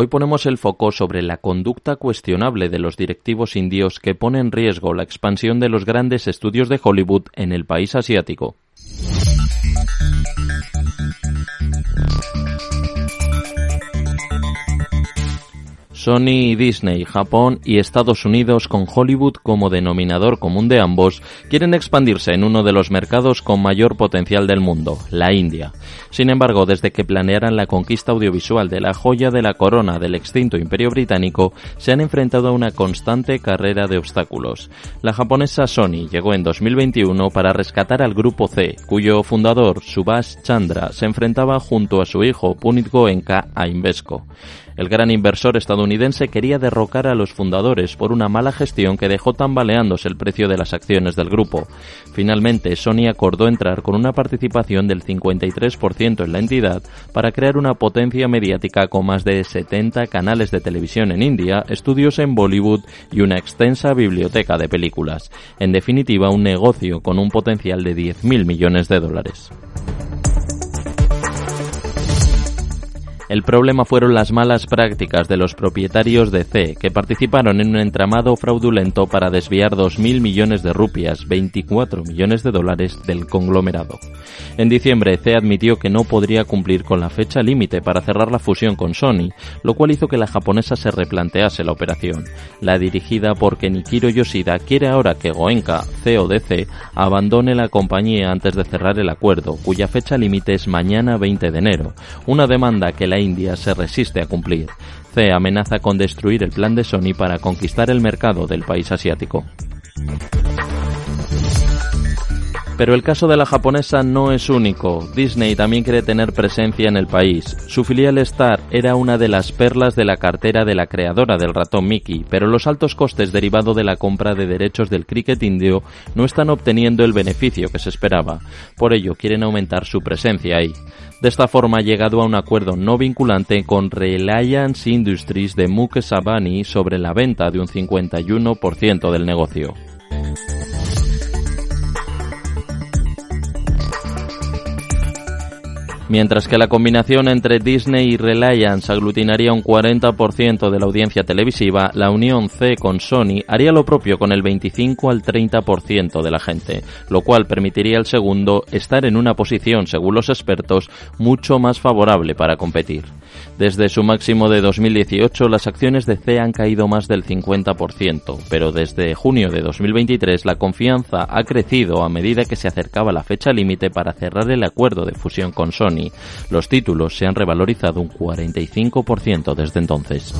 Hoy ponemos el foco sobre la conducta cuestionable de los directivos indios que pone en riesgo la expansión de los grandes estudios de Hollywood en el país asiático. Sony y Disney, Japón y Estados Unidos, con Hollywood como denominador común de ambos, quieren expandirse en uno de los mercados con mayor potencial del mundo, la India. Sin embargo, desde que planearan la conquista audiovisual de la joya de la corona del extinto Imperio Británico, se han enfrentado a una constante carrera de obstáculos. La japonesa Sony llegó en 2021 para rescatar al grupo C, cuyo fundador, Subhash Chandra, se enfrentaba junto a su hijo Punit Goenka a Invesco. El gran inversor estadounidense quería derrocar a los fundadores por una mala gestión que dejó tambaleándose el precio de las acciones del grupo. Finalmente, Sony acordó entrar con una participación del 53% en la entidad para crear una potencia mediática con más de 70 canales de televisión en India, estudios en Bollywood y una extensa biblioteca de películas. En definitiva, un negocio con un potencial de 10.000 millones de dólares. El problema fueron las malas prácticas de los propietarios de C, que participaron en un entramado fraudulento para desviar 2.000 millones de rupias, 24 millones de dólares del conglomerado. En diciembre, C admitió que no podría cumplir con la fecha límite para cerrar la fusión con Sony, lo cual hizo que la japonesa se replantease la operación. La dirigida por Kenichiro Yoshida quiere ahora que Goenka, CEO de C, abandone la compañía antes de cerrar el acuerdo, cuya fecha límite es mañana 20 de enero, una demanda que la India se resiste a cumplir. C amenaza con destruir el plan de Sony para conquistar el mercado del país asiático. Pero el caso de la japonesa no es único. Disney también quiere tener presencia en el país. Su filial Star era una de las perlas de la cartera de la creadora del ratón Mickey, pero los altos costes derivados de la compra de derechos del cricket indio no están obteniendo el beneficio que se esperaba. Por ello, quieren aumentar su presencia ahí. De esta forma ha llegado a un acuerdo no vinculante con Reliance Industries de Mukesh Ambani sobre la venta de un 51% del negocio. Mientras que la combinación entre Disney y Reliance aglutinaría un 40% de la audiencia televisiva, la unión C con Sony haría lo propio con el 25 al 30% de la gente, lo cual permitiría al segundo estar en una posición, según los expertos, mucho más favorable para competir. Desde su máximo de 2018, las acciones de C han caído más del 50%, pero desde junio de 2023 la confianza ha crecido a medida que se acercaba la fecha límite para cerrar el acuerdo de fusión con Sony. Los títulos se han revalorizado un 45% desde entonces.